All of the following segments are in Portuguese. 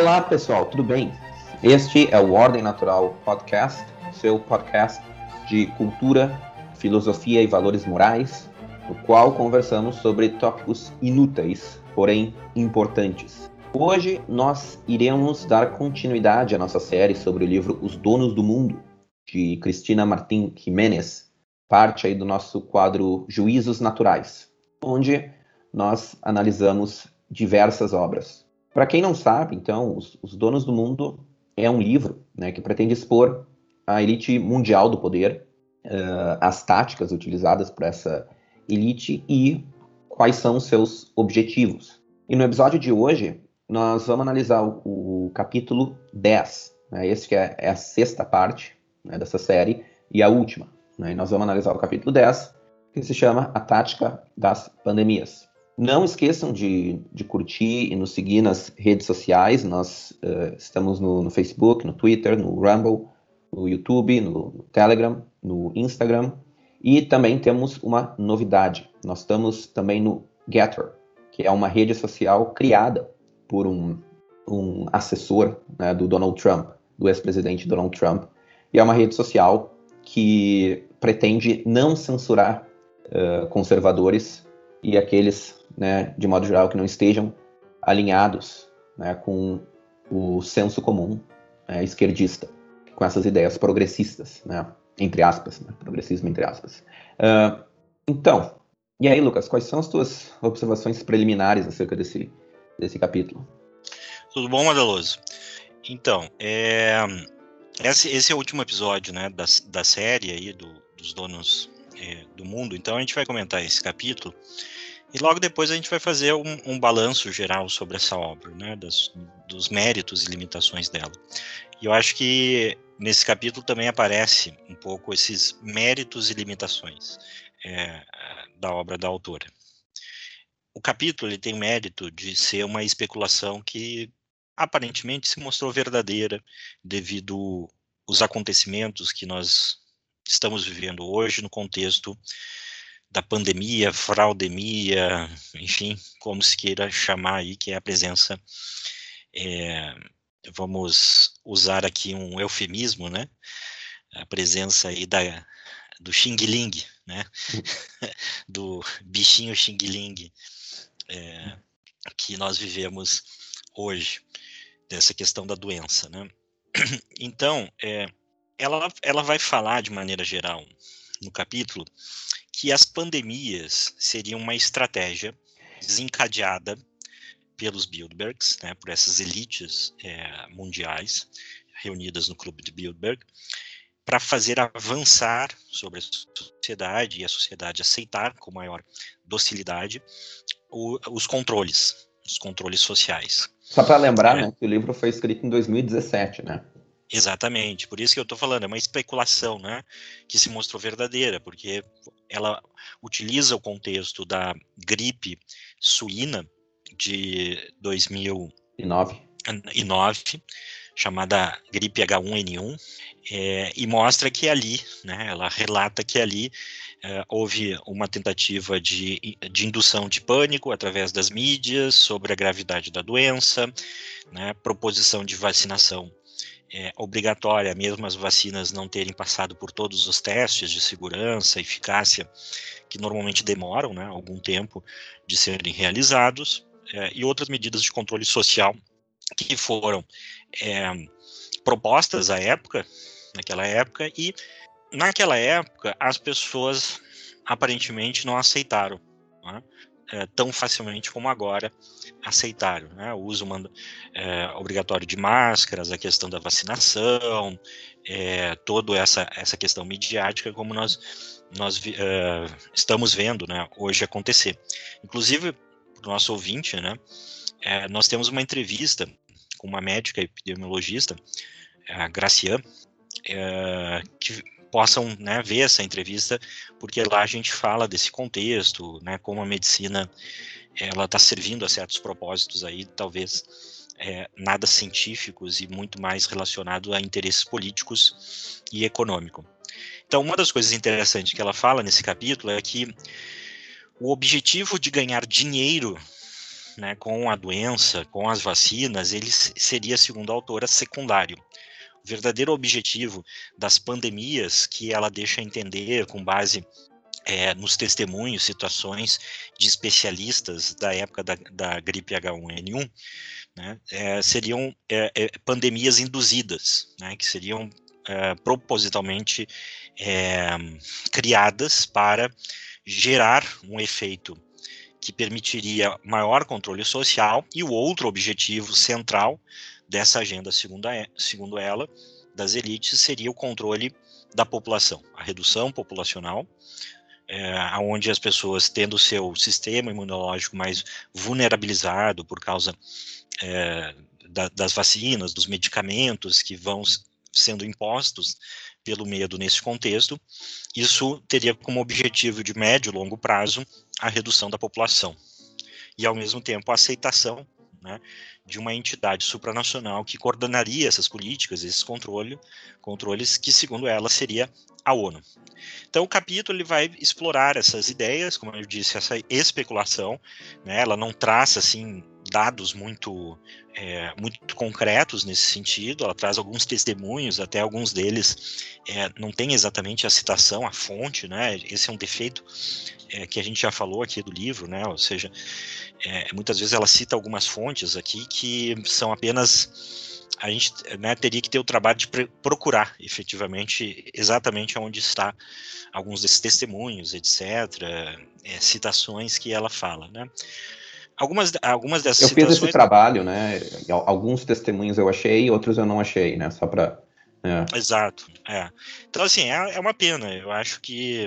Olá, pessoal, tudo bem? Este é o Ordem Natural Podcast, seu podcast de cultura, filosofia e valores morais, no qual conversamos sobre tópicos inúteis, porém importantes. Hoje nós iremos dar continuidade à nossa série sobre o livro Os Donos do Mundo, de Cristina Martim Jiménez, parte aí do nosso quadro Juízos Naturais, onde nós analisamos diversas obras. Para quem não sabe, então, Os, Os, Donos do Mundo é um livro né, que pretende expor a elite mundial do poder, uh, as táticas utilizadas por essa elite e quais são os seus objetivos. E no episódio de hoje, nós vamos analisar o, o capítulo 10. Né, esse que é, é, a sexta parte né, dessa série e a última. Né, e nós vamos analisar o capítulo 10, que se chama A Tática das Pandemias. Não esqueçam de, de curtir e nos seguir nas redes sociais. Nós uh, estamos no, no, Facebook, no Twitter, no Rumble, no YouTube, no, Telegram, no Instagram. E também temos uma novidade. Nós estamos também no Getter, que é uma rede social criada por um, um assessor né, do Donald Trump, do ex-presidente Donald Trump. E é uma rede social que pretende não censurar uh, conservadores e aqueles né, de modo geral, que não estejam alinhados né, com o senso comum né, esquerdista, com essas ideias progressistas, né, entre aspas, né, progressismo entre aspas. Uh, então, e aí, Lucas, quais são as tuas observações preliminares acerca desse, desse capítulo? Tudo bom, Madaloso? Então, é, esse, esse, é o último episódio né, da, da série aí do, dos donos é, do mundo, então a gente vai comentar esse capítulo e logo depois a gente vai fazer um, um balanço geral sobre essa obra, né, das, dos méritos e limitações dela. E eu acho que nesse capítulo também aparece um pouco esses méritos e limitações é, da obra da autora. O capítulo ele tem mérito de ser uma especulação que aparentemente se mostrou verdadeira devido aos acontecimentos que nós estamos vivendo hoje no contexto da pandemia, fraudemia, enfim, como se queira chamar aí, que é a presença, é, vamos usar aqui um eufemismo, né? A presença aí da, do Xing Ling, né? do bichinho Xing Ling é, que nós vivemos hoje, dessa questão da doença, né? Então, é, ela, ela vai falar de maneira geral no capítulo que as pandemias seriam uma estratégia desencadeada pelos Bilderbergs, né, por essas elites é, mundiais reunidas no Clube de Bilderberg, para fazer avançar sobre a sociedade e a sociedade aceitar com maior docilidade o, os controles, os controles sociais. Só para lembrar, é. né, que o livro foi escrito em 2017, né? Exatamente, por isso que eu estou falando, é uma especulação, né, que se mostrou verdadeira, porque ela utiliza o contexto da gripe suína de 2009, e chamada gripe H1N1, é, e mostra que ali, né, ela relata que ali é, houve uma tentativa de, de indução de pânico através das mídias sobre a gravidade da doença, né, proposição de vacinação é, obrigatória, mesmo as vacinas não terem passado por todos os testes de segurança, eficácia, que normalmente demoram né, algum tempo de serem realizados, é, e outras medidas de controle social que foram é, propostas à época, naquela época, e naquela época as pessoas aparentemente não aceitaram. Né? É, tão facilmente como agora aceitaram. Né? O uso é, obrigatório de máscaras, a questão da vacinação, é, toda essa, essa questão midiática, como nós, nós estamos vendo né, hoje acontecer. Inclusive, para o nosso ouvinte, né, nós temos uma entrevista com uma médica epidemiologista, a Gracian, é, que possam né, ver essa entrevista, porque lá a gente fala desse contexto, né, como a medicina ela está servindo a certos propósitos aí, talvez é, nada científicos e muito mais relacionado a interesses políticos e econômico. Então, uma das coisas interessantes que ela fala nesse capítulo é que o objetivo de ganhar dinheiro né, com a doença, com as vacinas, ele seria, segundo a autora, secundário. Verdadeiro objetivo das pandemias, que ela deixa entender com base é, nos testemunhos, situações de especialistas da época da, da gripe H1N1, né, é, seriam é, é, pandemias induzidas, né, que seriam é, propositalmente é, criadas para gerar um efeito que permitiria maior controle social, e o outro objetivo central dessa agenda, segundo, segundo ela, das elites, seria o controle da população, a redução populacional, é, onde as pessoas tendo seu sistema imunológico mais vulnerabilizado por causa é, da, das vacinas, dos medicamentos que vão sendo impostos pelo medo nesse contexto, isso teria como objetivo de médio e longo prazo a redução da população e, ao mesmo tempo, a aceitação né, de uma entidade supranacional que coordenaria essas políticas, esses controle, controles, que, segundo ela, seria a ONU. Então, o capítulo ele vai explorar essas ideias, como eu disse, essa especulação, né, ela não traça assim dados muito, é, muito concretos nesse sentido, ela traz alguns testemunhos, até alguns deles é, não tem exatamente a citação, a fonte, né? Esse é um defeito é, que a gente já falou aqui do livro, né? Ou seja, é, muitas vezes ela cita algumas fontes aqui que são apenas a gente né, teria que ter o trabalho de procurar efetivamente exatamente onde está alguns desses testemunhos, etc., é, citações que ela fala, né? Algumas, algumas dessas eu citações... fiz esse trabalho, né? Alguns testemunhos eu achei, outros eu não achei, né? Só para. É. Exato. É. Então, assim, é, é uma pena. Eu acho que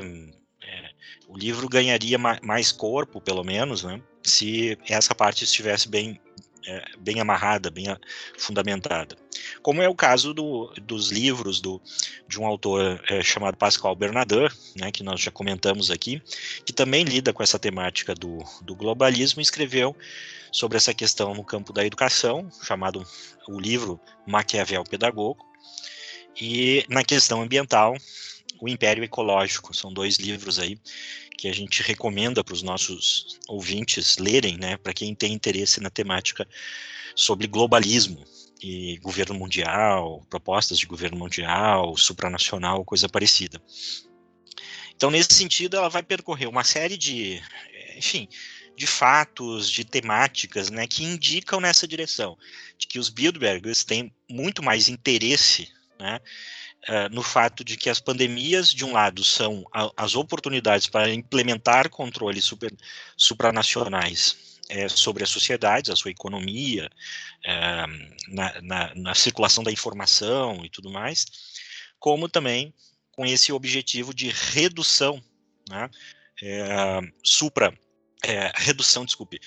é, o livro ganharia mais corpo, pelo menos, né? Se essa parte estivesse bem é, bem amarrada, bem fundamentada. Como é o caso do, dos livros do, de um autor é, chamado Pascal Bernardin, né, que nós já comentamos aqui, que também lida com essa temática do, do globalismo e escreveu sobre essa questão no campo da educação, chamado o livro Maquiavel Pedagogo, e na questão ambiental, o Império Ecológico. São dois livros aí que a gente recomenda para os nossos ouvintes lerem, né, para quem tem interesse na temática sobre globalismo e governo mundial, propostas de governo mundial, supranacional, coisa parecida. Então, nesse sentido, ela vai percorrer uma série de, enfim, de fatos, de temáticas, né, que indicam nessa direção, de que os Bilderbergers têm muito mais interesse, né, uh, no fato de que as pandemias, de um lado, são a, as oportunidades para implementar controles super, supranacionais é, sobre as sociedades, a sua economia, é, na, na, na, circulação da informação e tudo mais, como também com esse objetivo de redução, né, é, supra, redução, desculpe,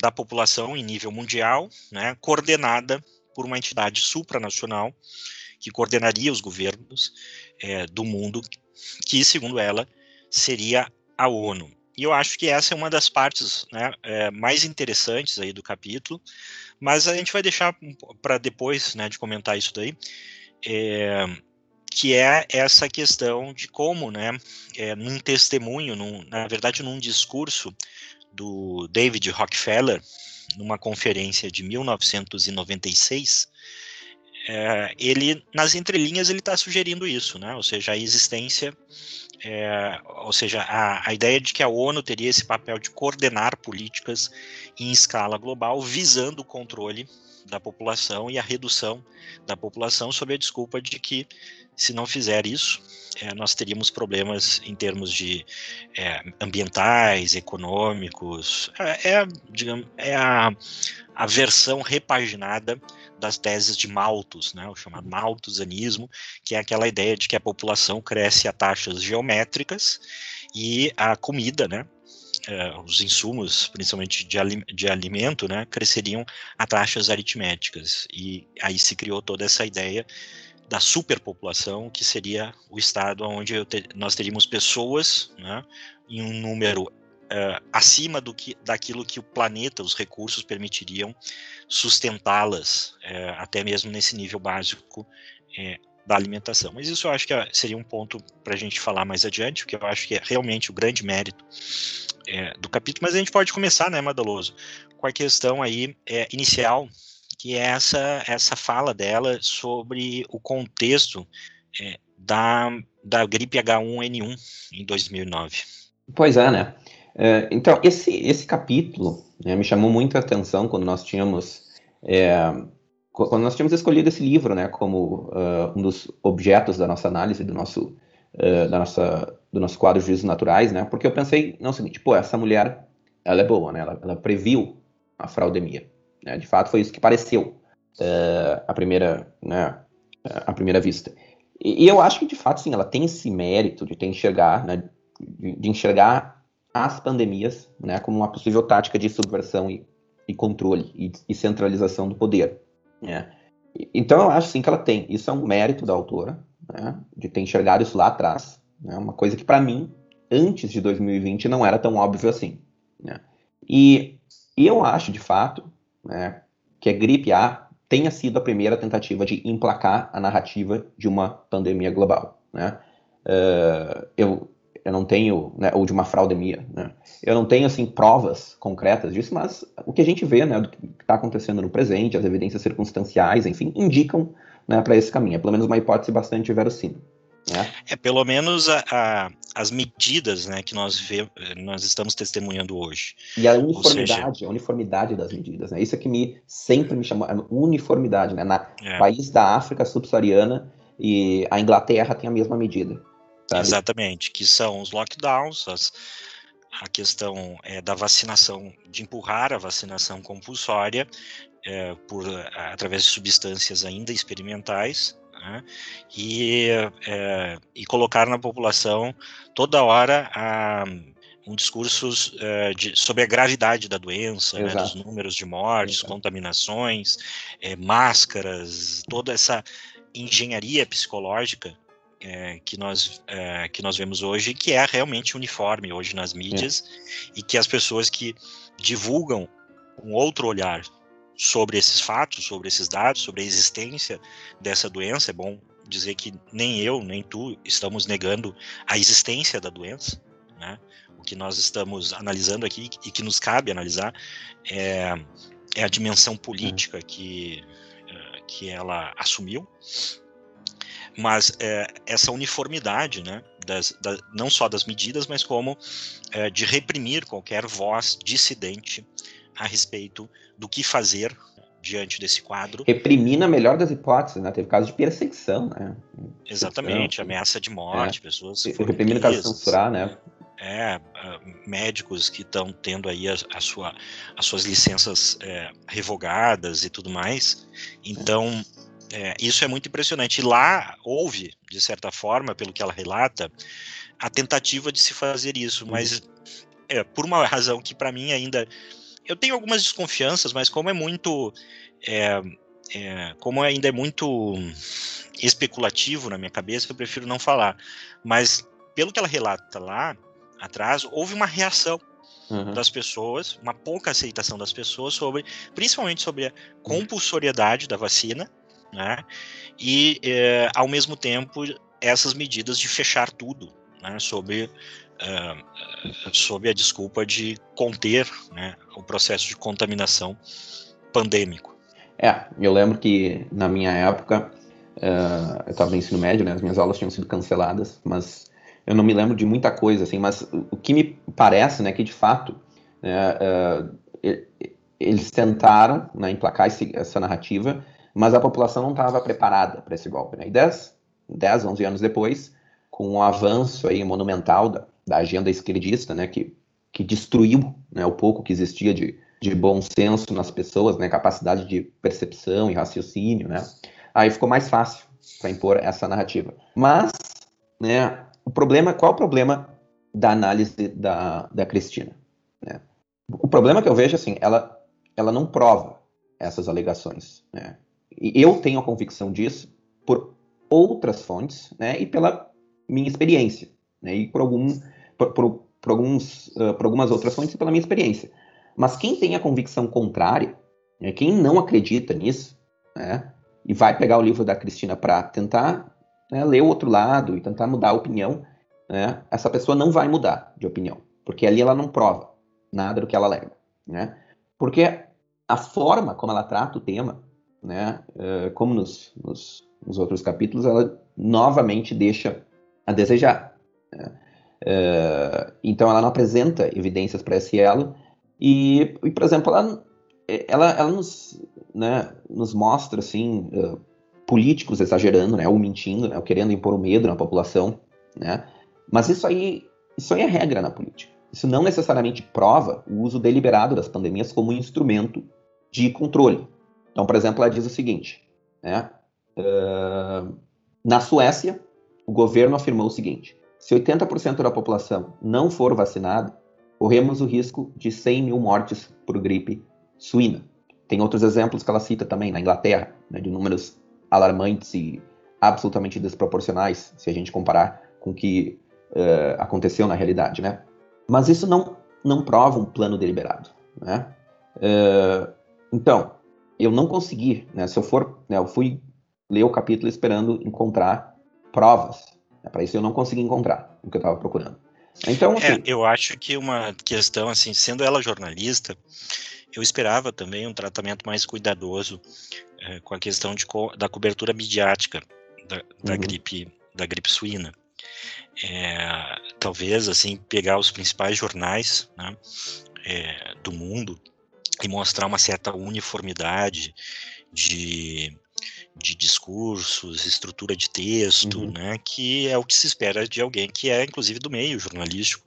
da população em nível mundial, né, coordenada por uma entidade supranacional que coordenaria os governos é, do mundo, que, segundo ela, seria a ONU. E eu acho que essa é uma das partes né, é, mais interessantes aí do capítulo, mas a gente vai deixar para depois né, de comentar isso daí, é, que é essa questão de como, né, é, num testemunho, num, na verdade, num discurso do David Rockefeller, numa conferência de 1996, é, ele nas entrelinhas ele está sugerindo isso, né? Ou seja, a existência, é, ou seja, a, a ideia de que a ONU teria esse papel de coordenar políticas em escala global, visando o controle da população e a redução da população, sob a desculpa de que se não fizer isso, é, nós teríamos problemas em termos de é, ambientais, econômicos. É, é digamos, é a, a versão repaginada das teses de Malthus, né, o chamado Malthusianismo, que é aquela ideia de que a população cresce a taxas geométricas e a comida, né, Uh, os insumos, principalmente de, de, alimento, né, cresceriam a taxas aritméticas. E aí se criou toda essa ideia da superpopulação, que seria o estado onde nós teríamos pessoas né, em um número uh, acima do que, daquilo que o planeta, os recursos permitiriam sustentá-las, uh, até mesmo nesse nível básico uh, da alimentação. Mas isso eu acho que seria um ponto para a gente falar mais adiante, porque eu acho que é realmente o grande mérito do capítulo, mas a gente pode começar, né, Madaloso, com a questão aí inicial, que é essa, essa fala dela sobre o contexto é, da, da gripe H1N1 em 2009. Pois é, né? É, então, esse, esse capítulo né, me chamou muito a atenção quando nós tínhamos é, quando nós tínhamos escolhido esse livro né, como uh, um dos objetos da nossa análise, do nosso, uh, da nossa, do nosso quadro de juízos naturais, né, porque eu pensei, não, é o seguinte, pô, essa mulher, ela é boa, né, ela, ela previu a fraudemia. Né, de fato, foi isso que pareceu uh, a primeira, né, a primeira vista. E, e, eu acho que, de fato, sim, ela tem esse mérito de ter enxergar, né, de, de enxergar as pandemias né, como uma possível tática de subversão e, e controle e, e centralização do poder. É. Então eu acho sim que ela tem. Isso é um mérito da autora, né, de ter enxergado isso lá atrás. Né, uma coisa que para mim, antes de 2020, não era tão óbvio assim. Né. E, e, eu acho, de fato, né, que a gripe A tenha sido a primeira tentativa de emplacar a narrativa de uma pandemia global. Né. Uh, eu, eu não tenho, né, ou de uma fraudemia, né? Eu não tenho, assim, provas concretas disso, mas o que a gente vê, né, do que está acontecendo no presente, as evidências circunstanciais, enfim, indicam, né, para esse caminho. É pelo menos uma hipótese bastante verossímil. Né? É pelo menos a, a, as medidas, né, que nós vê, nós estamos testemunhando hoje. E a uniformidade, seja... a uniformidade das medidas, né? Isso é que me sempre me chamou, uniformidade, né? Na é. país da África subsaariana e a Inglaterra tem a mesma medida. Sabe? Exatamente, que são os lockdowns, as, a questão é, da vacinação, de empurrar a vacinação compulsória é, por, através de substâncias ainda experimentais, né, e, é, e colocar na população toda hora a, um discurso é, de, sobre a gravidade da doença, né, dos números de mortes, Exato. contaminações, é, máscaras, toda essa engenharia psicológica é, que, nós, é, que nós vemos hoje, que é realmente uniforme hoje nas mídias, é. e que as pessoas que divulgam um outro olhar sobre esses fatos, sobre esses dados, sobre a existência dessa doença, é bom dizer que nem eu, nem tu estamos negando a existência da doença, né? O que nós estamos analisando aqui e que nos cabe analisar é, é a dimensão política que, é, que ela assumiu mas é, essa uniformidade, né, das, da, não só das medidas, mas como é, de reprimir qualquer voz dissidente a respeito do que fazer diante desse quadro. Reprimir na melhor das hipóteses, né? Teve casos de perseguição, né? Exatamente, ameaça de morte, é. pessoas. Reprimir no caso de censurar, né? É, médicos que estão tendo aí a, a, sua, as suas licenças é, revogadas e tudo mais. Então, é, isso é muito impressionante. E lá houve, de certa forma, pelo que ela relata, a tentativa de se fazer isso, uhum. mas é, por uma razão que para mim ainda eu tenho algumas desconfianças, mas como é muito é, é, como ainda é muito especulativo na minha cabeça, eu prefiro não falar. Mas pelo que ela relata lá atrás, houve uma reação uhum. das pessoas, uma pouca aceitação das pessoas sobre, principalmente sobre a compulsoriedade da vacina né? E, é, ao mesmo tempo, essas medidas de fechar tudo, né? Sob, uh, sob a desculpa de conter né, o processo de contaminação pandêmico. É, eu lembro que na minha época, uh, eu estava no ensino médio, né? As minhas aulas tinham sido canceladas, mas eu não me lembro de muita coisa, assim, mas o que me parece, né, que de fato, né, uh, eles tentaram né, emplacar esse, essa narrativa mas a população não estava preparada para esse golpe. Né? E 10, 10, 11 anos depois, com o avanço aí monumental da, da agenda esquerdista, né, que, que destruiu né, o pouco que existia de, de bom senso nas pessoas, né, capacidade de percepção e raciocínio, né, aí ficou mais fácil para impor essa narrativa. Mas, né, o problema, qual o problema da análise da, da Cristina? Né? O problema que eu vejo, assim, ela, ela não prova essas alegações, né? Eu tenho a convicção disso por outras fontes, né, e pela minha experiência, né, e por, algum, por, por, por alguns, uh, por algumas outras fontes e pela minha experiência. Mas quem tem a convicção contrária, né, quem não acredita nisso, né, e vai pegar o livro da Cristina para tentar né, ler o outro lado e tentar mudar a opinião, né, essa pessoa não vai mudar de opinião. porque ali ela não prova nada do que ela alega, né? Porque a forma como ela trata o tema, né, uh, como nos, nos, nos, outros capítulos, ela novamente deixa a desejar. Né? Uh, então ela não apresenta evidências para esse elo e, e, por exemplo, ela, ela, ela nos, né, nos mostra assim uh, políticos exagerando, né, ou mentindo, né, ou querendo impor o medo na população, né? Mas isso aí, isso aí é regra na política. Isso não necessariamente prova o uso deliberado das pandemias como instrumento de controle. Então, por exemplo, ela diz o seguinte: né, uh, na Suécia, o governo afirmou o seguinte: se 80% da população não for vacinada, corremos o risco de 100 mil mortes por gripe suína. Tem outros exemplos que ela cita também na Inglaterra, né, de números alarmantes e absolutamente desproporcionais, se a gente comparar com o que uh, aconteceu na realidade, né? Mas isso não, não prova um plano deliberado, né? Uh, então, eu não consegui, né? Se eu for, né, eu fui ler o capítulo esperando encontrar provas. Né, Para isso eu não consegui encontrar o que eu estava procurando. Então, assim, é, eu acho que uma questão assim, sendo ela jornalista, eu esperava também um tratamento mais cuidadoso é, com a questão de, da cobertura midiática da, da uhum. gripe da gripe suína. É, talvez assim pegar os principais jornais né, é, do mundo e mostrar uma certa uniformidade de, de discursos, estrutura de texto, uhum. né, que é o que se espera de alguém que é, inclusive, do meio jornalístico,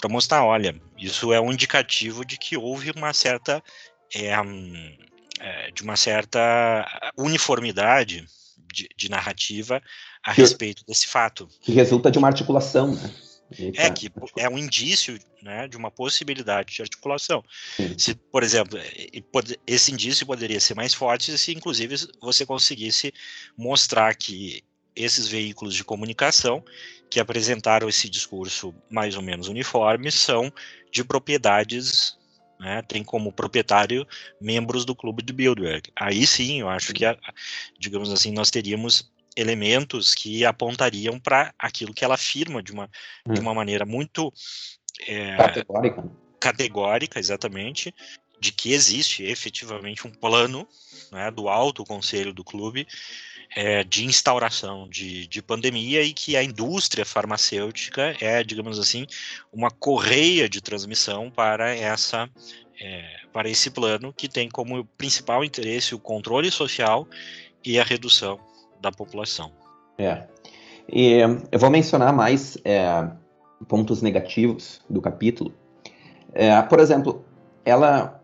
para mostrar, olha, isso é um indicativo de que houve uma certa, é, é, de uma certa uniformidade de, de narrativa a que, respeito desse fato. Que resulta de uma articulação, né? É que é um indício né, de uma possibilidade de articulação. Se, por exemplo, esse indício poderia ser mais forte se, inclusive, você conseguisse mostrar que esses veículos de comunicação que apresentaram esse discurso mais ou menos uniforme são de propriedades, né, tem como proprietário membros do clube do Bilderberg. Aí sim, eu acho que, digamos assim, nós teríamos elementos que apontariam para aquilo que ela afirma de uma, hum. de uma maneira muito é, categórica. categórica, exatamente, de que existe efetivamente um plano né, do alto conselho do clube é, de instauração de, de pandemia e que a indústria farmacêutica é, digamos assim, uma correia de transmissão para essa é, para esse plano que tem como principal interesse o controle social e a redução da população. É. E eu vou mencionar mais é, pontos negativos do capítulo. É, por exemplo, ela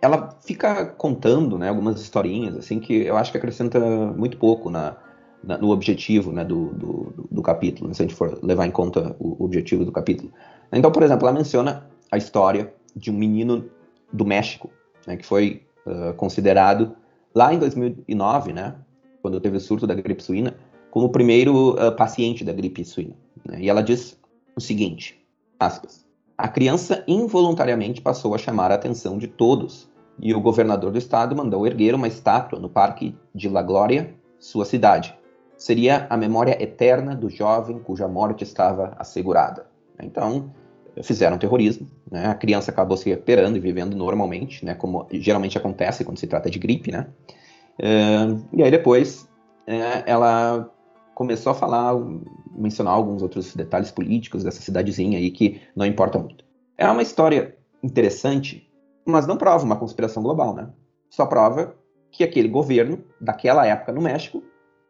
ela fica contando né, algumas historinhas assim que eu acho que acrescenta muito pouco na, na no objetivo né, do, do, do, capítulo, né, se a gente for levar em conta o objetivo do capítulo. Então, por exemplo, ela menciona a história de um menino do México, né, que foi uh, considerado lá em 2009, né, quando teve o surto da gripe suína, como o primeiro uh, paciente da gripe suína. Né? E ela diz o seguinte, aspas, a criança involuntariamente passou a chamar a atenção de todos e o governador do estado mandou erguer uma estátua no Parque de La Glória, sua cidade. Seria a memória eterna do jovem cuja morte estava assegurada. Então, fizeram terrorismo, né? a criança acabou se recuperando e vivendo normalmente, né? como geralmente acontece quando se trata de gripe, né? Uh, e aí depois uh, ela começou a falar, mencionar alguns outros detalhes políticos dessa cidadezinha aí que não importa muito. É uma história interessante, mas não prova uma conspiração global, né? Só prova que aquele governo, daquela época no México,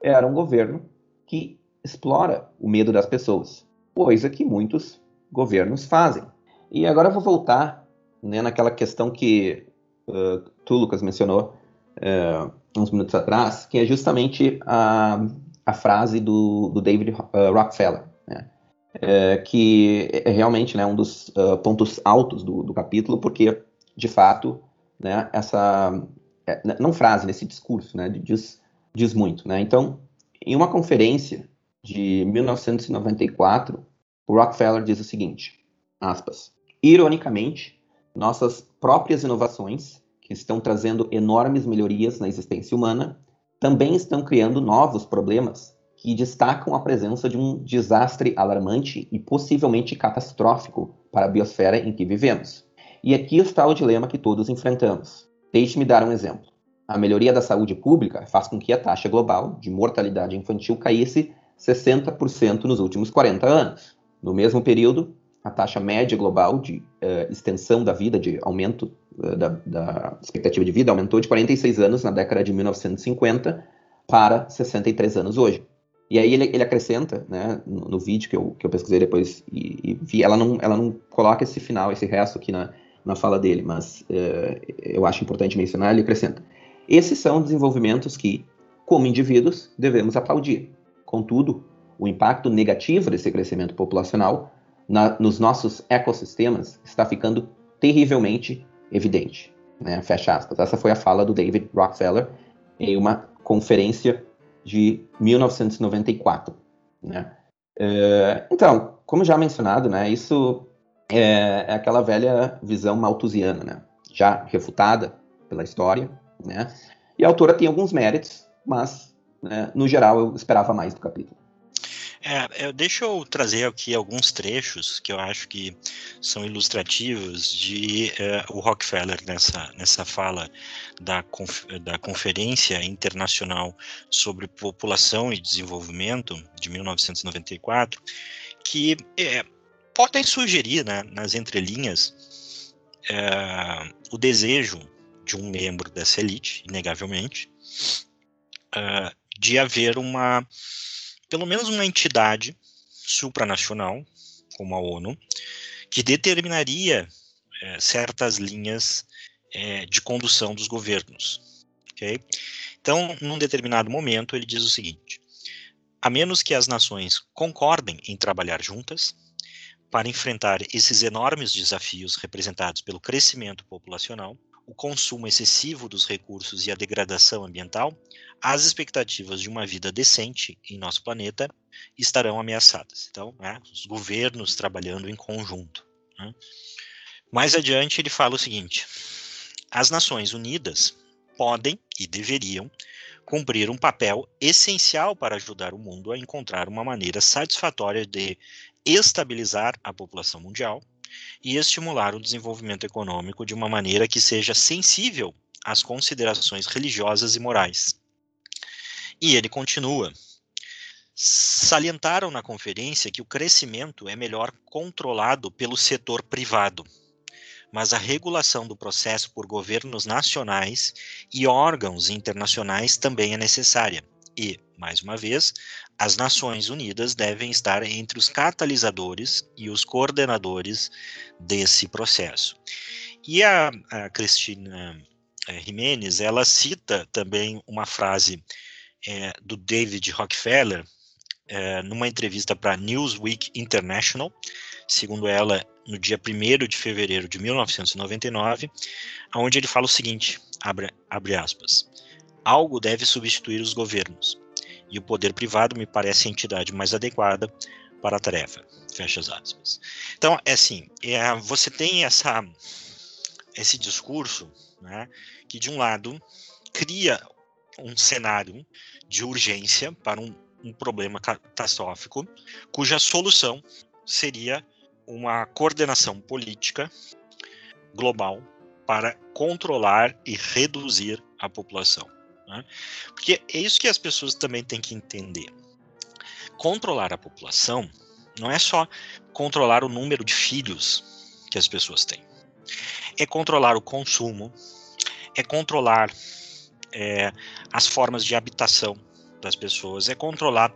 era um governo que explora o medo das pessoas, coisa que muitos governos fazem. E agora eu vou voltar né, naquela questão que uh, tu, Lucas, mencionou uh, uns minutos atrás, que é justamente a, a frase do, do David uh, Rockefeller, né? é, que é realmente né, um dos uh, pontos altos do, do, capítulo, porque, de fato, né, essa. É, não frase, nesse discurso, né, diz, diz muito. Né? Então, em uma conferência de 1994, o Rockefeller diz o seguinte: aspas, ironicamente, nossas próprias inovações estão trazendo enormes melhorias na existência humana, também estão criando novos problemas que destacam a presença de um desastre alarmante e possivelmente catastrófico para a biosfera em que vivemos. E aqui está o dilema que todos enfrentamos. Deixe-me dar um exemplo. A melhoria da saúde pública faz com que a taxa global de mortalidade infantil caísse 60% nos últimos 40 anos. No mesmo período, a taxa média global de uh, extensão da vida, de aumento da, da, expectativa de vida, aumentou de 46 anos na década de 1950 para 63 anos hoje. E aí ele, ele acrescenta, né, no, no, vídeo que eu, que eu pesquisei depois e, e, vi, ela não, ela não coloca esse final, esse resto aqui na, na fala dele, mas uh, eu acho importante mencionar, ele acrescenta. Esses são desenvolvimentos que, como indivíduos, devemos aplaudir. Contudo, o impacto negativo desse crescimento populacional na, nos nossos ecossistemas está ficando terrivelmente evidente. Né? Fecha aspas. Essa foi a fala do David Rockefeller em uma conferência de 1994. Né? É, então, como já mencionado, né, isso é, é, aquela velha visão malthusiana, né, já refutada pela história. Né, e a autora tem alguns méritos, mas, né, no geral, eu esperava mais do capítulo. É, eu, deixa eu trazer aqui alguns trechos que eu acho que são ilustrativos de uh, o Rockefeller nessa, nessa fala da, conf, da Conferência Internacional sobre População e Desenvolvimento de 1994, que é, podem sugerir né, nas entrelinhas é, o desejo de um membro dessa elite, inegavelmente, uh, de haver uma pelo menos uma entidade supranacional, como a ONU, que determinaria é, certas linhas é, de condução dos governos. Okay? Então, num determinado momento, ele diz o seguinte: a menos que as nações concordem em trabalhar juntas para enfrentar esses enormes desafios representados pelo crescimento populacional, o consumo excessivo dos recursos e a degradação ambiental, as expectativas de uma vida decente em nosso planeta estarão ameaçadas. Então, né, os governos trabalhando em conjunto. Né. Mais adiante, ele fala o seguinte: as Nações Unidas podem e deveriam cumprir um papel essencial para ajudar o mundo a encontrar uma maneira satisfatória de estabilizar a população mundial e estimular o desenvolvimento econômico de uma maneira que seja sensível às considerações religiosas e morais. E ele continua. Salientaram na conferência que o crescimento é melhor controlado pelo setor privado, mas a regulação do processo por governos nacionais e órgãos internacionais também é necessária. E, mais uma vez, as Nações Unidas devem estar entre os catalisadores e os coordenadores desse processo. E a, a Cristina é, Jimenez, ela cita também uma frase é, do David Rockefeller é, numa entrevista para Newsweek International, segundo ela, no dia 1 de fevereiro de 1999, onde ele fala o seguinte, abre, abre aspas, algo deve substituir os governos e o poder privado me parece a entidade mais adequada para a tarefa. Fecha as aspas. Então, é assim, é, você tem essa, esse discurso né, que, de um lado, cria um cenário de urgência para um, um problema catastrófico, cuja solução seria uma coordenação política global para controlar e reduzir a população. Né? Porque é isso que as pessoas também têm que entender. Controlar a população não é só controlar o número de filhos que as pessoas têm. É controlar o consumo, é controlar é, as formas de habitação das pessoas, é controlar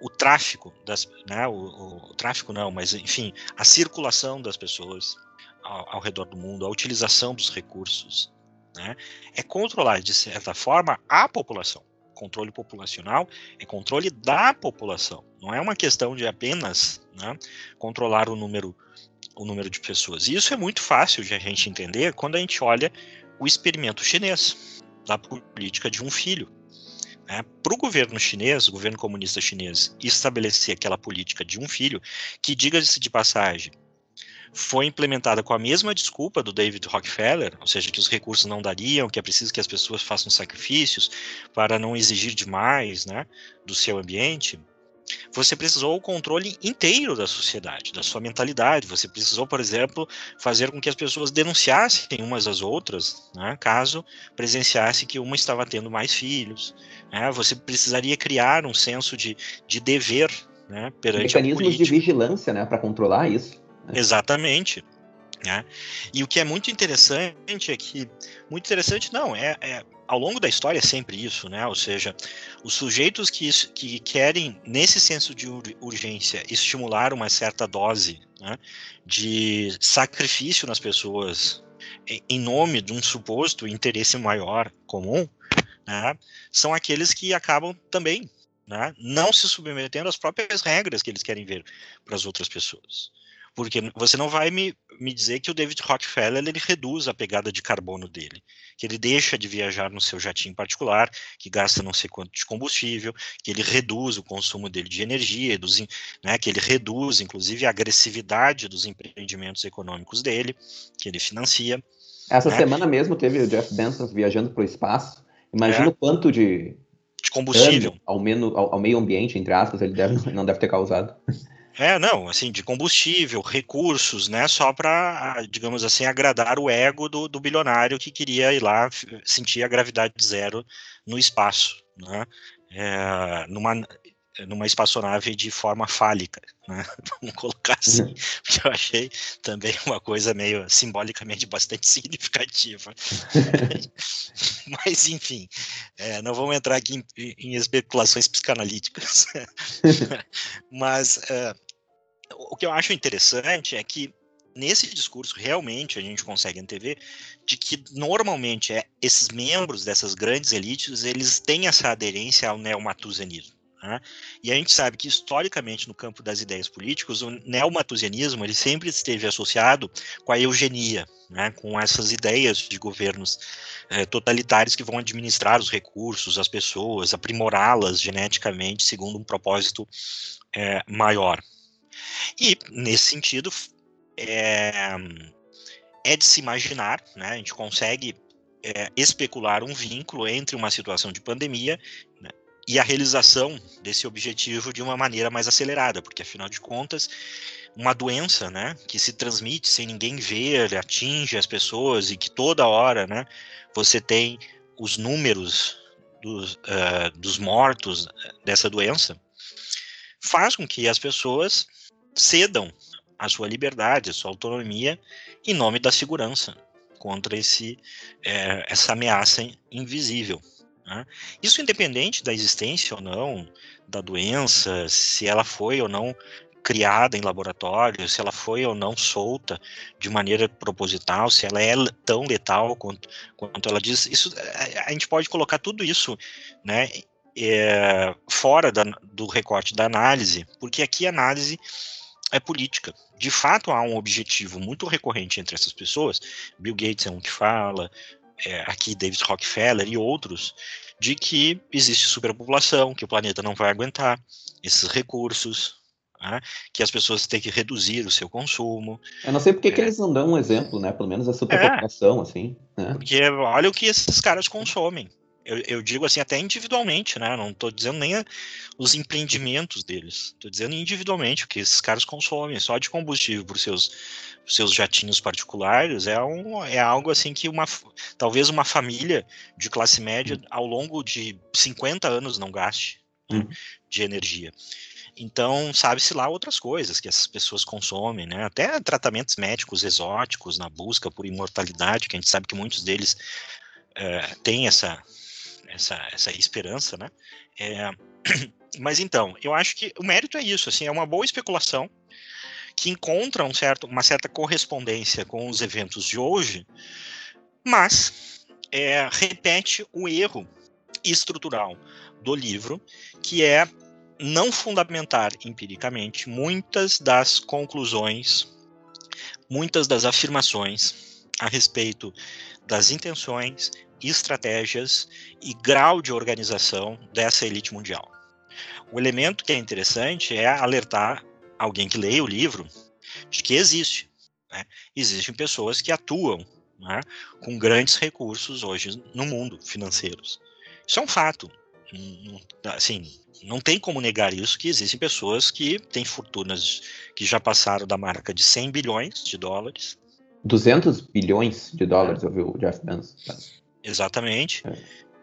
o tráfico das, né, o, o, o, tráfico não, mas enfim, a circulação das pessoas ao, ao redor do mundo, a utilização dos recursos, né, é controlar, de certa forma, a população. Controle populacional é controle da população. Não é uma questão de apenas né, controlar o número, o número de pessoas. E isso é muito fácil de a gente entender quando a gente olha o experimento chinês da política de um filho. Né? Para o governo chinês, o governo comunista chinês, estabelecer aquela política de um filho, que, diga-se de passagem, foi implementada com a mesma desculpa do David Rockefeller, ou seja, que os recursos não dariam, que é preciso que as pessoas façam sacrifícios para não exigir demais né, do seu ambiente, você precisou o controle inteiro da sociedade, da sua mentalidade. Você precisou, por exemplo, fazer com que as pessoas denunciassem umas às outras, né, caso presenciasse que uma estava tendo mais filhos. Né, você precisaria criar um senso de, de dever né, perante Mecanismos de vigilância né, para controlar isso. Né? Exatamente. Né? E o que é muito interessante é que, muito interessante não, é, é ao longo da história é sempre isso, né? Ou seja, os sujeitos que, que querem, nesse senso de urgência, estimular uma certa dose né, de sacrifício nas pessoas em nome de um suposto interesse maior comum, né, são aqueles que acabam também né, não se submetendo às próprias regras que eles querem ver para as outras pessoas. Porque você não vai me, me dizer que o David Rockefeller ele reduz a pegada de carbono dele, que ele deixa de viajar no seu jatinho particular, que gasta não sei quanto de combustível, que ele reduz o consumo dele de energia, dos, né, que ele reduz, inclusive, a agressividade dos empreendimentos econômicos dele, que ele financia. Essa né? semana mesmo teve o Jeff Bezos viajando para o espaço. Imagina é. o quanto de, de combustível ao, menos, ao, ao meio ambiente, entre aspas, ele deve, não deve ter causado. É, não, assim, de combustível, recursos, né, só para, digamos assim, agradar o ego do, do bilionário que queria ir lá sentir a gravidade zero no espaço, né, é, numa, numa espaçonave de forma fálica, né? Vamos colocar assim, uhum. que eu achei também uma coisa meio simbolicamente bastante significativa. Mas, enfim, é, não vamos entrar aqui em, em especulações psicanalíticas. Mas é, o que eu acho interessante é que nesse discurso realmente a gente consegue antever de que normalmente é, esses membros dessas grandes elites eles têm essa aderência ao neomatusianismo. Né? E a gente sabe que historicamente no campo das ideias políticas o neomatusianismo ele sempre esteve associado com a eugenia, né? com essas ideias de governos eh, totalitários que vão administrar os recursos, as pessoas, aprimorá-las geneticamente segundo um propósito eh, maior. E, nesse sentido, é, é de se imaginar, né, a gente consegue é, especular um vínculo entre uma situação de pandemia né, e a realização desse objetivo de uma maneira mais acelerada, porque, afinal de contas, uma doença, né, que se transmite sem ninguém ver, atinge as pessoas e que toda hora, né, você tem os números dos, uh, dos mortos dessa doença, faz com que as pessoas cedam a sua liberdade, a sua autonomia, em nome da segurança contra esse, é, essa ameaça invisível. Né? Isso independente da existência ou não da doença, se ela foi ou não criada em laboratório, se ela foi ou não solta de maneira proposital, se ela é tão letal quanto, quanto ela diz. Isso, a gente pode colocar tudo isso né, é, fora da, do recorte da análise, porque aqui a análise é política. De fato, há um objetivo muito recorrente entre essas pessoas. Bill Gates é um que fala, é, aqui David Rockefeller e outros, de que existe superpopulação, que o planeta não vai aguentar esses recursos, né, que as pessoas têm que reduzir o seu consumo. Eu não sei porque é. que eles não dão um exemplo, né? Pelo menos a superpopulação, é, assim. Né? Porque olha o que esses caras consomem eu, eu, digo assim, até individualmente, né? Não estou dizendo nem os empreendimentos deles, estou dizendo individualmente o que esses caras consomem, só de combustível para os seus, seus jatinhos particulares, é, um, é algo assim que uma, talvez uma família de classe média ao longo de 50 anos não gaste né, uhum. de energia. Então, sabe-se lá outras coisas que essas pessoas consomem, né? Até tratamentos médicos exóticos na busca por imortalidade, que a gente sabe que muitos deles é, têm essa, essa, essa esperança, né? É, mas então, eu acho que o mérito é isso, assim, é uma boa especulação que encontra um certo, uma certa correspondência com os eventos de hoje, mas é, repete o erro estrutural do livro, que é não fundamentar empiricamente muitas das conclusões, muitas das afirmações a respeito das intenções estratégias e grau de organização dessa elite mundial. O elemento que é interessante é alertar alguém que leia o livro de que existe. Né? Existem pessoas que atuam né, com grandes recursos hoje no mundo financeiros. Isso é um fato. assim, não tem como negar isso que existem pessoas que têm fortunas que já passaram da marca de 100 bilhões de dólares. 200 bilhões de dólares, eu vi o Jeff Bezos. Exatamente. É.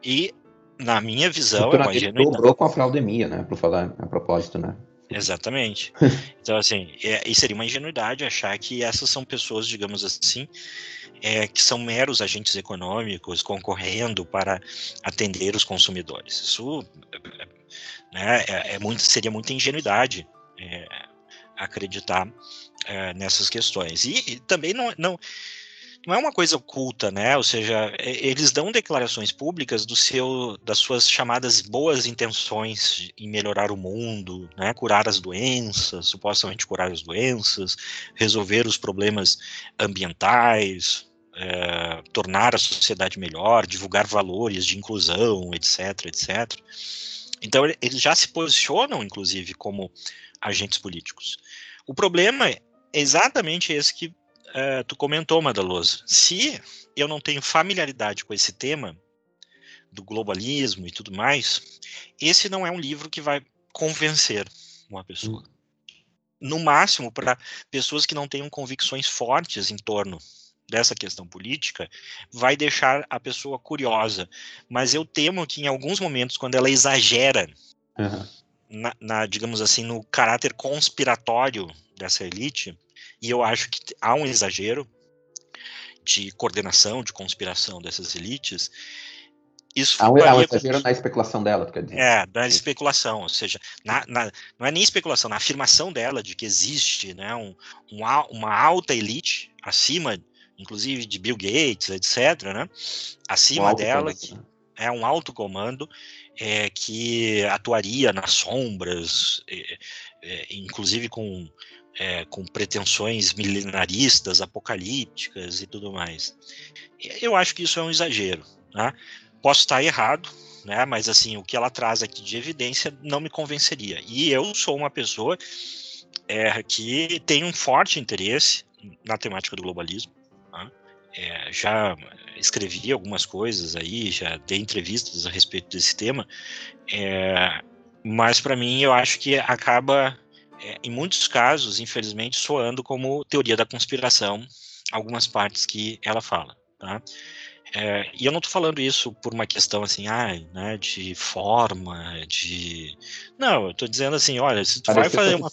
E, na minha visão, é uma dobrou com a fraudemia, né, para falar a propósito, né? Exatamente. Então, assim, é, e seria uma ingenuidade achar que essas são pessoas, digamos assim, é, que são meros agentes econômicos concorrendo para atender os consumidores. Isso né, é, é muito, seria muita ingenuidade é, acreditar é, nessas questões. E, e também não, não, não é uma coisa oculta, né? Ou seja, eles dão declarações públicas do seu, das suas chamadas boas intenções em melhorar o mundo, né? Curar as doenças, supostamente curar as doenças, resolver os problemas ambientais, é, tornar a sociedade melhor, divulgar valores de inclusão, etc, etc. Então eles já se posicionam, inclusive, como agentes políticos. O problema é exatamente esse que uh, tu comentou, Madaloso. Se eu não tenho familiaridade com esse tema do globalismo e tudo mais, esse não é um livro que vai convencer uma pessoa. Hum. No máximo, para pessoas que não tenham convicções fortes em torno dessa questão política, vai deixar a pessoa curiosa. Mas eu temo que em alguns momentos, quando ela exagera uhum. Na, na, digamos assim, no caráter conspiratório dessa elite, e eu acho que há um exagero de coordenação, de conspiração dessas elites. Isso há um, há um exagero com... na especulação dela, quer dizer. É, na especulação, ou seja, na, na, não é nem especulação, na afirmação dela de que existe né, um, um, uma alta elite acima, inclusive de Bill Gates, etc., né, acima dela, que né? é um alto comando é, que atuaria nas sombras, é, é, inclusive com é, com pretensões milenaristas, apocalípticas e tudo mais. Eu acho que isso é um exagero. Né? Posso estar errado, né? mas assim o que ela traz aqui de evidência não me convenceria. E eu sou uma pessoa é, que tem um forte interesse na temática do globalismo. Né? É, já escrevi algumas coisas aí, já dei entrevistas a respeito desse tema, é, mas para mim eu acho que acaba é, em muitos casos, infelizmente, soando como teoria da conspiração, algumas partes que ela fala, tá? É, e eu não estou falando isso por uma questão assim, ah, né, de forma, de. Não, eu estou dizendo assim, olha, se tu Parece vai fazer uma.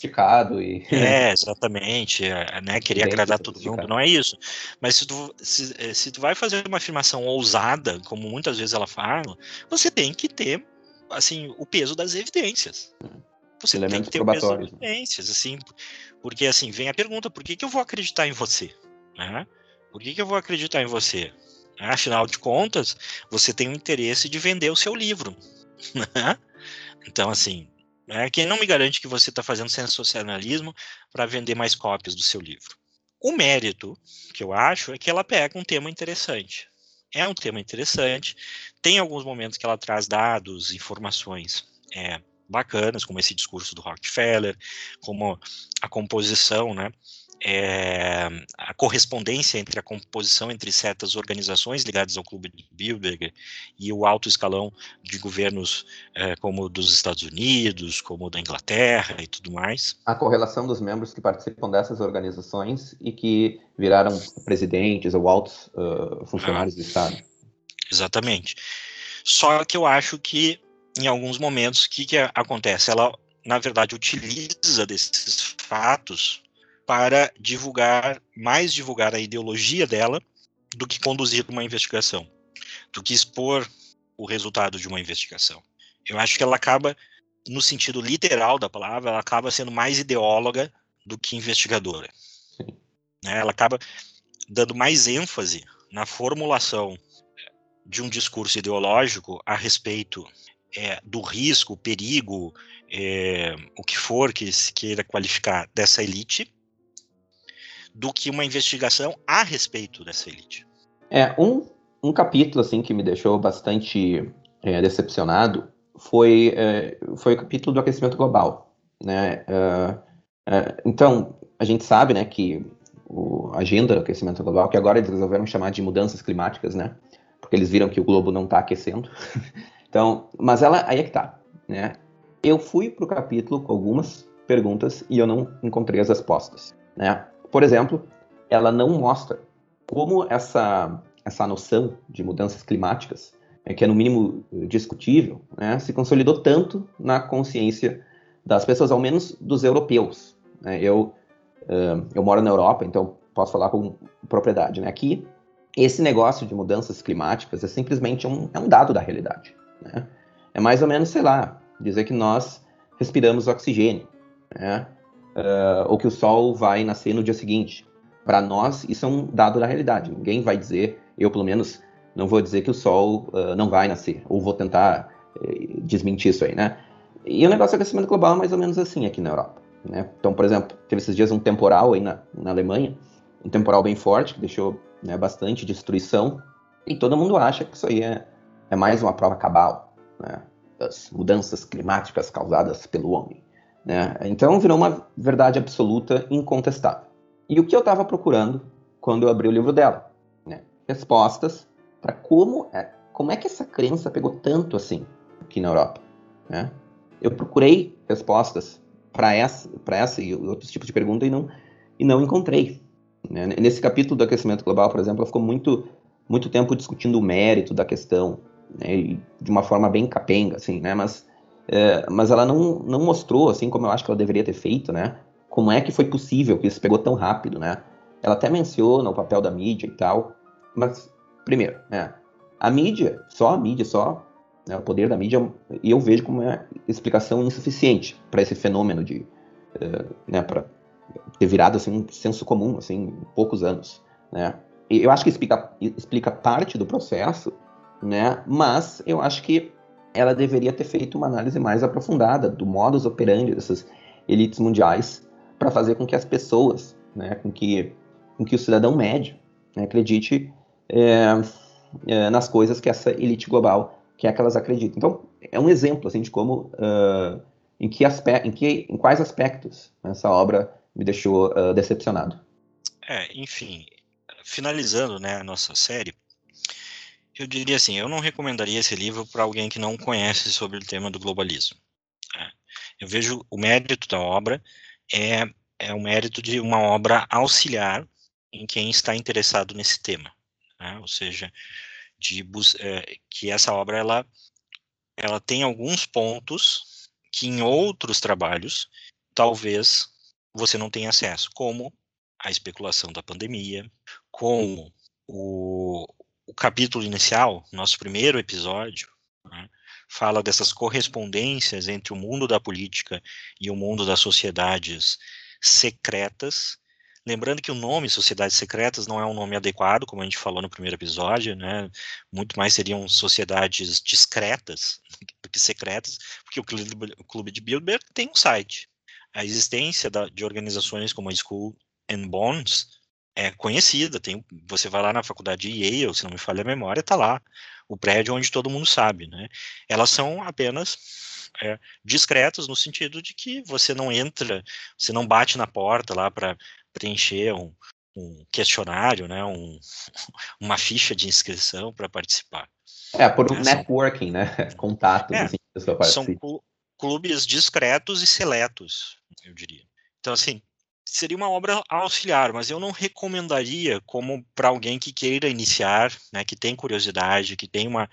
E... É, exatamente, é, né, Bem agradar todo mundo, não é isso. Mas se tu, se, é, se tu vai fazer uma afirmação ousada, como muitas vezes ela fala, você tem que ter, assim, o peso das evidências. Hum você Elementos tem que ter evidências, assim, porque assim, vem a pergunta, por que, que eu vou acreditar em você? Né? Por que, que eu vou acreditar em você? Afinal de contas, você tem o interesse de vender o seu livro. Né? então, assim, né, quem não me garante que você está fazendo sensacionalismo para vender mais cópias do seu livro? O mérito que eu acho é que ela pega um tema interessante. É um tema interessante, tem alguns momentos que ela traz dados, informações é, bacanas, como esse discurso do Rockefeller, como a composição, né? É, a correspondência entre a composição entre certas organizações ligadas ao Clube de Bilderberg e o alto escalão de governos é, como dos Estados Unidos, como da Inglaterra e tudo mais. A correlação dos membros que participam dessas organizações e que viraram presidentes ou altos uh, funcionários ah, do Estado. Exatamente. Só que eu acho que em alguns momentos, o que, que acontece? Ela, na verdade, utiliza desses fatos para divulgar, mais divulgar a ideologia dela do que conduzir uma investigação, do que expor o resultado de uma investigação. Eu acho que ela acaba, no sentido literal da palavra, ela acaba sendo mais ideóloga do que investigadora. Né? Ela acaba dando mais ênfase na formulação de um discurso ideológico a respeito é, do risco, perigo, é, o que for que se queira qualificar dessa elite, do que uma investigação a respeito dessa elite. É, um, um capítulo assim que me deixou bastante é, decepcionado foi, é, foi o capítulo do aquecimento global. Né? É, é, então, a gente sabe né, que a agenda do aquecimento global, que agora eles resolveram chamar de mudanças climáticas, né? porque eles viram que o globo não está aquecendo. então, mas ela aí é que tá, né? Eu fui para o capítulo com algumas perguntas e eu não encontrei as respostas, né? Por exemplo, ela não mostra como essa essa noção de mudanças climáticas, né, que é no mínimo discutível, né, se consolidou tanto na consciência das pessoas, ao menos dos europeus. Né? Eu uh, eu moro na Europa, então posso falar com propriedade. Né? Aqui esse negócio de mudanças climáticas é simplesmente um, é um dado da realidade. Né? É mais ou menos, sei lá, dizer que nós respiramos oxigênio, né? Uh, ou que o sol vai nascer no dia seguinte. Para nós, isso é um dado da realidade. Ninguém vai dizer, eu pelo menos, não vou dizer que o sol uh, não vai nascer, ou vou tentar uh, desmentir isso aí, né? E o negócio do aquecimento global é mais ou menos assim aqui na Europa. Né? Então, por exemplo, teve esses dias um temporal aí na, na Alemanha, um temporal bem forte, que deixou né, bastante destruição, e todo mundo acha que isso aí é, é mais uma prova cabal né, das mudanças climáticas causadas pelo homem. Né? Então virou uma verdade absoluta incontestável. E o que eu estava procurando quando eu abri o livro dela? Né? Respostas para como é, como é que essa crença pegou tanto assim aqui na Europa. Né? Eu procurei respostas para essa, essa e outros tipos de pergunta e não, e não encontrei. Né? Nesse capítulo do aquecimento global, por exemplo, ela ficou muito, muito tempo discutindo o mérito da questão, né? de uma forma bem capenga, assim, né? Mas, é, mas ela não, não mostrou, assim como eu acho que ela deveria ter feito, né? Como é que foi possível que isso pegou tão rápido, né? Ela até menciona o papel da mídia e tal, mas, primeiro, né? A mídia, só a mídia, só né, o poder da mídia, eu vejo como uma explicação insuficiente para esse fenômeno de, uh, né, para ter virado assim um senso comum assim em poucos anos, né? Eu acho que explica, explica parte do processo, né? Mas eu acho que ela deveria ter feito uma análise mais aprofundada do modus operandi dessas elites mundiais para fazer com que as pessoas, né, com que, com que o cidadão médio né, acredite é, é, nas coisas que essa elite global quer que elas acreditem. Então, é um exemplo assim de como, uh, em que em que, em quais aspectos essa obra me deixou uh, decepcionado. É, enfim, finalizando né, a nossa série, eu diria assim, eu não recomendaria esse livro para alguém que não conhece sobre o tema do globalismo. É, eu vejo o mérito da obra é, é o mérito de uma obra auxiliar em quem está interessado nesse tema, né? ou seja, de é, que essa obra ela ela tem alguns pontos que em outros trabalhos talvez você não tem acesso, como a especulação da pandemia, como o, o capítulo inicial, nosso primeiro episódio, né, fala dessas correspondências entre o mundo da política e o mundo das sociedades secretas. Lembrando que o nome Sociedades Secretas não é um nome adequado, como a gente falou no primeiro episódio, né? Muito mais seriam sociedades discretas do que secretas, porque o Clube, de Bilderberg tem um site, a existência da, de organizações como a School and Bonds é conhecida. Tem, você vai lá na faculdade de Yale, se não me falha a memória, está lá o prédio onde todo mundo sabe, né? Elas são apenas é, discretas no sentido de que você não entra, você não bate na porta lá para preencher um, um, questionário, né? Um, uma ficha de inscrição para participar. É, por um é, networking, são, né? Contatos, é, assim, são, clubes discretos e seletos, eu diria. Então, assim, seria uma obra auxiliar, mas eu não recomendaria como para alguém que queira iniciar, né, que tem curiosidade, que tem uma,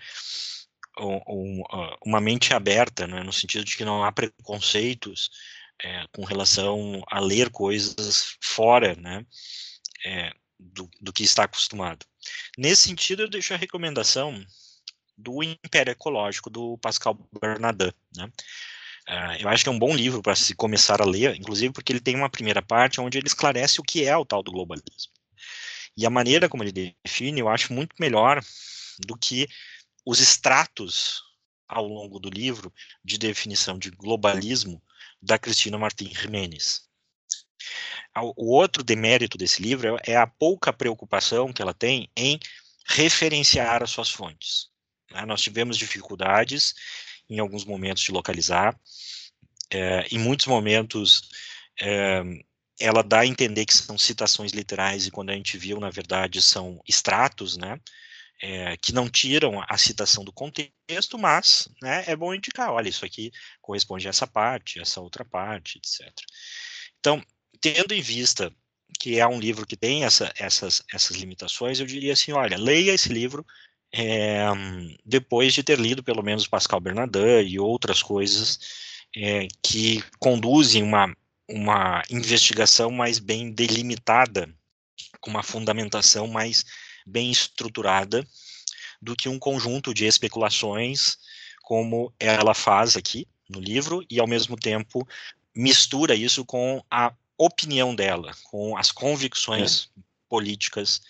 um, uma mente aberta, né, no sentido de que não há preconceitos é, com relação a ler coisas fora né, é, do, do que está acostumado. Nesse sentido, eu deixo a recomendação do Império Ecológico, do Pascal Bernardin. Né? Uh, eu acho que é um bom livro para se começar a ler, inclusive porque ele tem uma primeira parte onde ele esclarece o que é o tal do globalismo. E a maneira como ele define, eu acho muito melhor do que os extratos ao longo do livro de definição de globalismo da Cristina Martin Jiménez. O outro demérito desse livro é a pouca preocupação que ela tem em referenciar as suas fontes. Né? Nós tivemos dificuldades em alguns momentos de localizar. É, em muitos momentos, é, ela dá a entender que são citações literais e quando a gente viu, na verdade, são extratos, né? é, que não tiram a citação do contexto, mas né, é bom indicar, olha, isso aqui corresponde a essa parte, essa outra parte, etc. Então, tendo em vista que é um livro que tem essa, essas, essas limitações, eu diria assim, olha, leia esse livro é, depois de ter lido pelo menos Pascal Bernardin e outras coisas é, que conduzem uma, uma investigação mais bem delimitada, com uma fundamentação mais bem estruturada do que um conjunto de especulações, como ela faz aqui no livro, e ao mesmo tempo mistura isso com a opinião dela, com as convicções é. políticas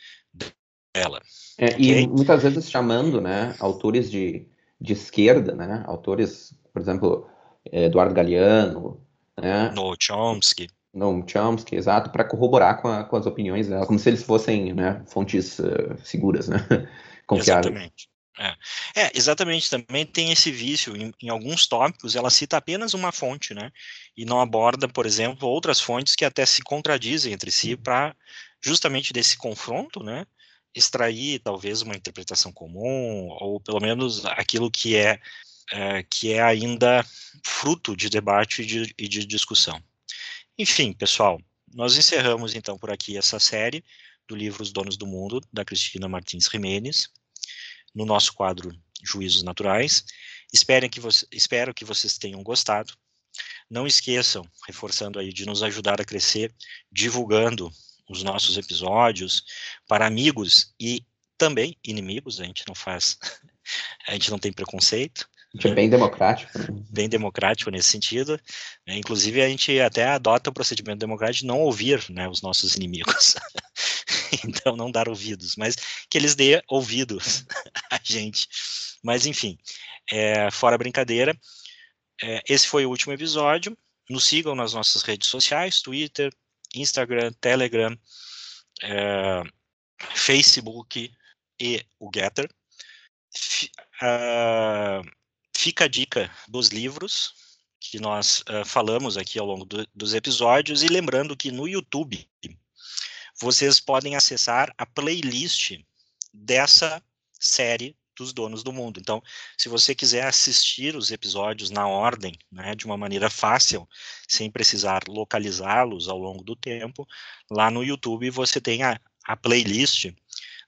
dela. É, okay? E muitas vezes chamando né, autores de, de esquerda, né, autores, por exemplo, Eduardo Galeano, né, no Chomsky. No Chomsky, exato, para corroborar com, a, com, as opiniões dela, como se eles fossem né, fontes uh, seguras, né, confiáveis. Exatamente. É. é. exatamente. Também tem esse vício. Em, em, alguns tópicos, ela cita apenas uma fonte, né? E não aborda, por exemplo, outras fontes que até se contradizem entre si uhum. para justamente desse confronto, né? Extrair talvez uma interpretação comum ou pelo menos aquilo que é, é que é ainda fruto de debate e de, e de discussão. Enfim, pessoal, nós encerramos então por aqui essa série do livro Os Donos do Mundo da Cristina Martins Jimenez no nosso quadro Juízos Naturais. Espero que, espero que vocês tenham gostado. Não esqueçam, reforçando aí, de nos ajudar a crescer, divulgando os nossos episódios para amigos e também inimigos, a gente não faz, a gente não tem preconceito. A gente é bem democrático. Né? Bem democrático nesse sentido. Né? Inclusive, a gente até adota o procedimento democrático de não ouvir né, os nossos inimigos. então, não dar ouvidos, mas que eles dêem ouvidos a gente. Mas, enfim, é, fora brincadeira, é, esse foi o último episódio. Nos sigam nas nossas redes sociais, Twitter, Instagram, Telegram, é, Facebook e o Getter. F, uh, fica a dica dos livros que nós uh, falamos aqui ao longo do, dos episódios e lembrando que no YouTube vocês podem acessar a playlist dessa série dos donos do mundo. Então, se você quiser assistir os episódios na ordem, né, de uma maneira fácil, sem precisar localizá-los ao longo do tempo, lá no YouTube você tem a, a playlist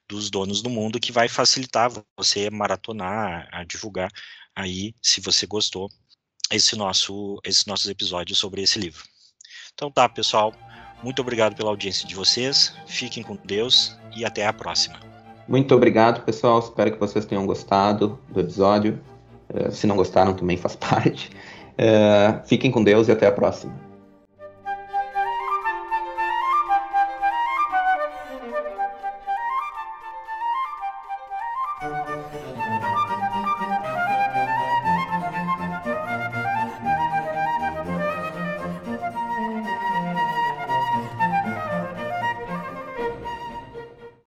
dos donos do mundo que vai facilitar você maratonar, a divulgar aí, se você gostou, esse nosso, esses nossos episódios sobre esse livro. Então tá, pessoal, muito obrigado pela audiência de vocês, fiquem com Deus e até a próxima. Muito obrigado, pessoal, espero que vocês tenham gostado do episódio. Uh, se não gostaram, também faz parte. Uh, fiquem com Deus e até a próxima.